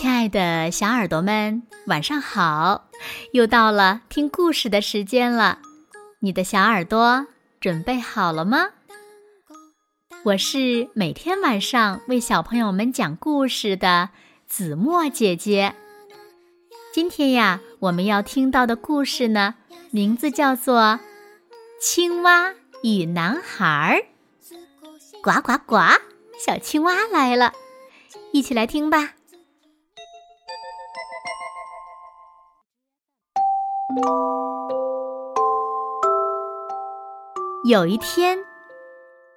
亲爱的小耳朵们，晚上好！又到了听故事的时间了，你的小耳朵准备好了吗？我是每天晚上为小朋友们讲故事的子墨姐姐。今天呀，我们要听到的故事呢，名字叫做《青蛙与男孩》。呱呱呱，小青蛙来了，一起来听吧。有一天，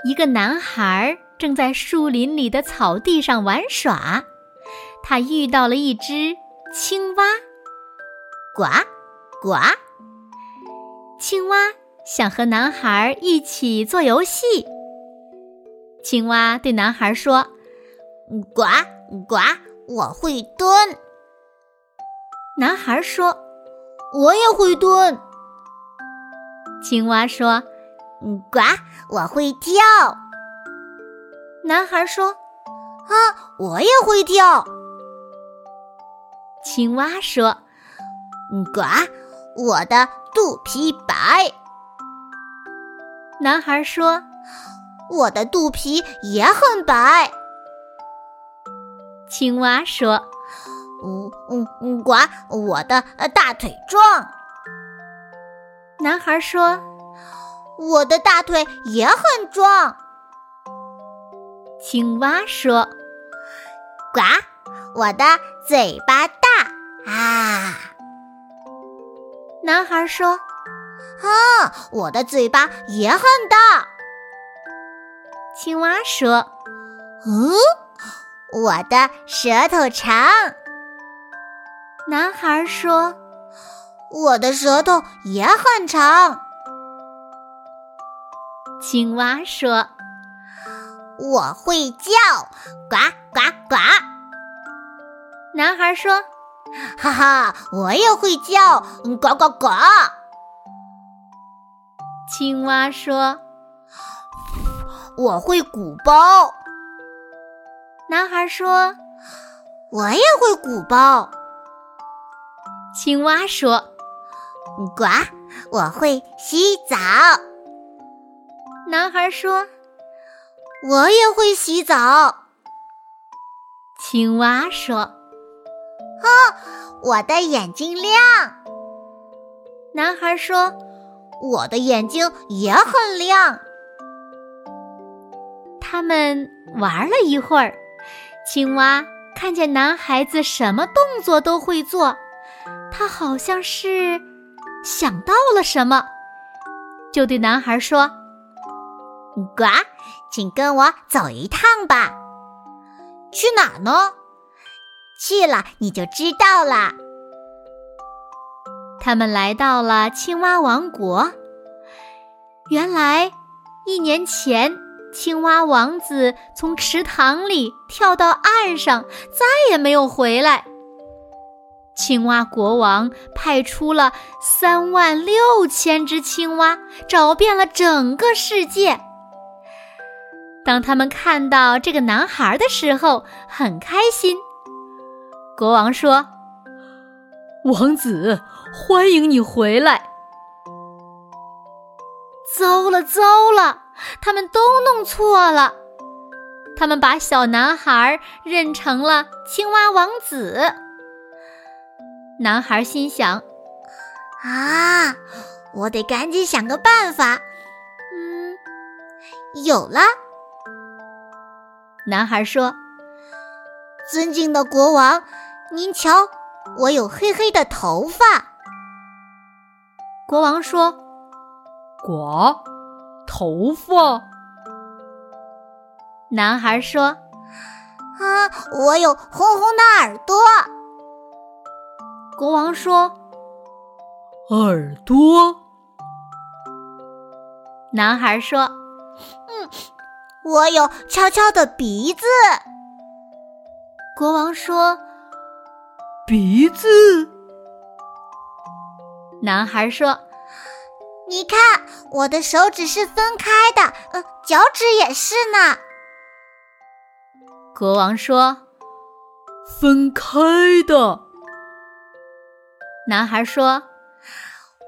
一个男孩正在树林里的草地上玩耍，他遇到了一只青蛙。呱呱，青蛙想和男孩一起做游戏。青蛙对男孩说：“呱呱，我会蹲。”男孩说。我也会蹲。青蛙说：“呱，我会跳。”男孩说：“啊，我也会跳。”青蛙说：“呱，我的肚皮白。”男孩说：“我的肚皮也很白。”青蛙说。嗯嗯嗯，呱！我的大腿壮。男孩说：“我的大腿也很壮。”青蛙说：“呱！我的嘴巴大啊。”男孩说：“啊，我的嘴巴也很大。”青蛙说：“嗯，我的舌头长。”男孩说：“我的舌头也很长。”青蛙说：“我会叫，呱呱呱。”男孩说：“哈哈，我也会叫，呱呱呱。”青蛙说：“我会鼓包。”男孩说：“我也会鼓包。”青蛙说：“呱，我会洗澡。”男孩说：“我也会洗澡。”青蛙说：“啊，我的眼睛亮。”男孩说：“我的眼睛也很亮。”他们玩了一会儿，青蛙看见男孩子什么动作都会做。他好像是想到了什么，就对男孩说：“呱，请跟我走一趟吧。去哪呢？去了你就知道了。”他们来到了青蛙王国。原来，一年前，青蛙王子从池塘里跳到岸上，再也没有回来。青蛙国王派出了三万六千只青蛙，找遍了整个世界。当他们看到这个男孩的时候，很开心。国王说：“王子，欢迎你回来。”糟了，糟了，他们都弄错了。他们把小男孩认成了青蛙王子。男孩心想：“啊，我得赶紧想个办法。”嗯，有了。男孩说：“尊敬的国王，您瞧，我有黑黑的头发。”国王说：“呱，头发。”男孩说：“啊，我有红红的耳朵。”国王说：“耳朵。”男孩说：“嗯，我有翘翘的鼻子。”国王说：“鼻子。”男孩说：“你看，我的手指是分开的，呃，脚趾也是呢。”国王说：“分开的。男孩说：“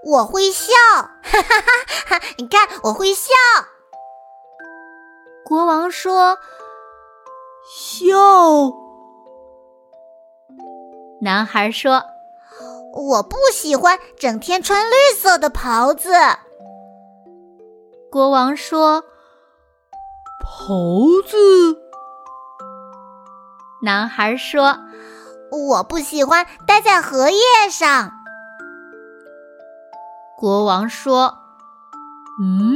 我会笑，哈哈哈哈！你看，我会笑。”国王说：“笑。”男孩说：“我不喜欢整天穿绿色的袍子。”国王说：“袍子。”男孩说：“我不喜欢待在荷叶上。”国王说：“嗯，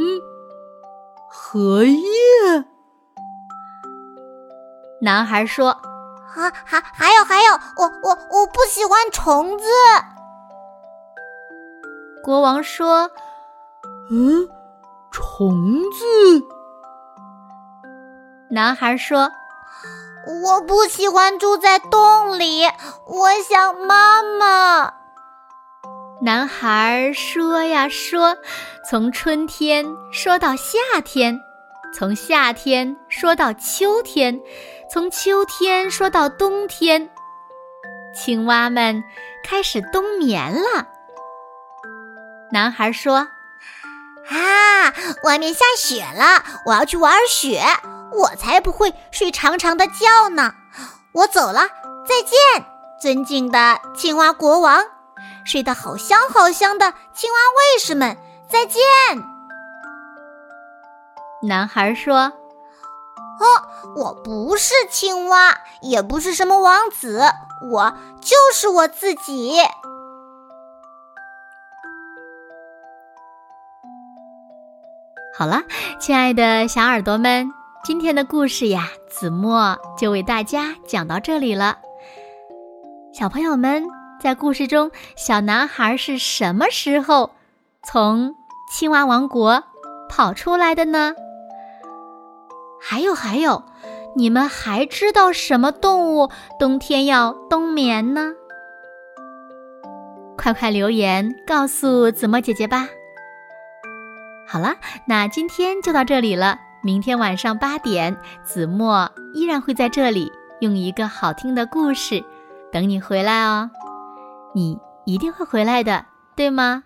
荷叶。”男孩说：“啊，还还有还有，我我我不喜欢虫子。”国王说：“嗯，虫子。”男孩说。我不喜欢住在洞里，我想妈妈。男孩说呀说，从春天说到夏天，从夏天说到秋天，从秋天说到冬天。青蛙们开始冬眠了。男孩说：“啊，外面下雪了，我要去玩雪。”我才不会睡长长的觉呢！我走了，再见，尊敬的青蛙国王，睡得好香好香的青蛙卫士们，再见。男孩说：“哦，我不是青蛙，也不是什么王子，我就是我自己。”好了，亲爱的小耳朵们。今天的故事呀，子墨就为大家讲到这里了。小朋友们，在故事中，小男孩是什么时候从青蛙王国跑出来的呢？还有还有，你们还知道什么动物冬天要冬眠呢？快快留言告诉子墨姐姐吧。好了，那今天就到这里了。明天晚上八点，子墨依然会在这里，用一个好听的故事等你回来哦。你一定会回来的，对吗？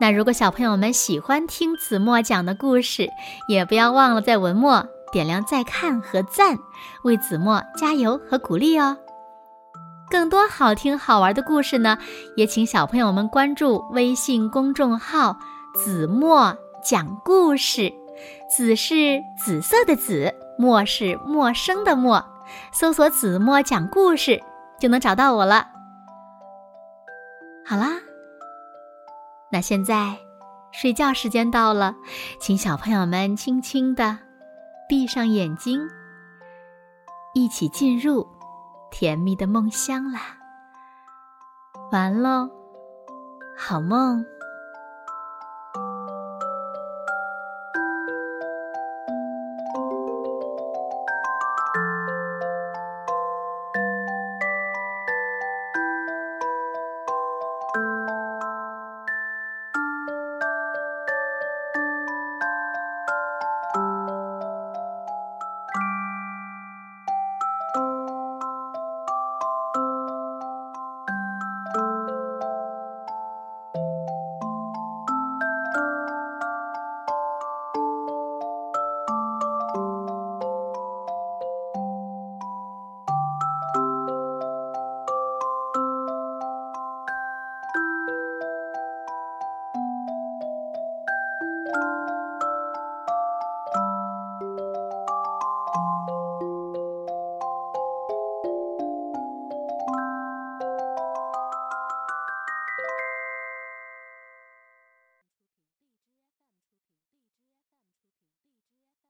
那如果小朋友们喜欢听子墨讲的故事，也不要忘了在文末点亮再看和赞，为子墨加油和鼓励哦。更多好听好玩的故事呢，也请小朋友们关注微信公众号“子墨讲故事”。紫是紫色的紫，墨是陌生的墨，搜索“子墨讲故事”就能找到我了。好啦，那现在睡觉时间到了，请小朋友们轻轻的闭上眼睛，一起进入甜蜜的梦乡啦。完喽，好梦。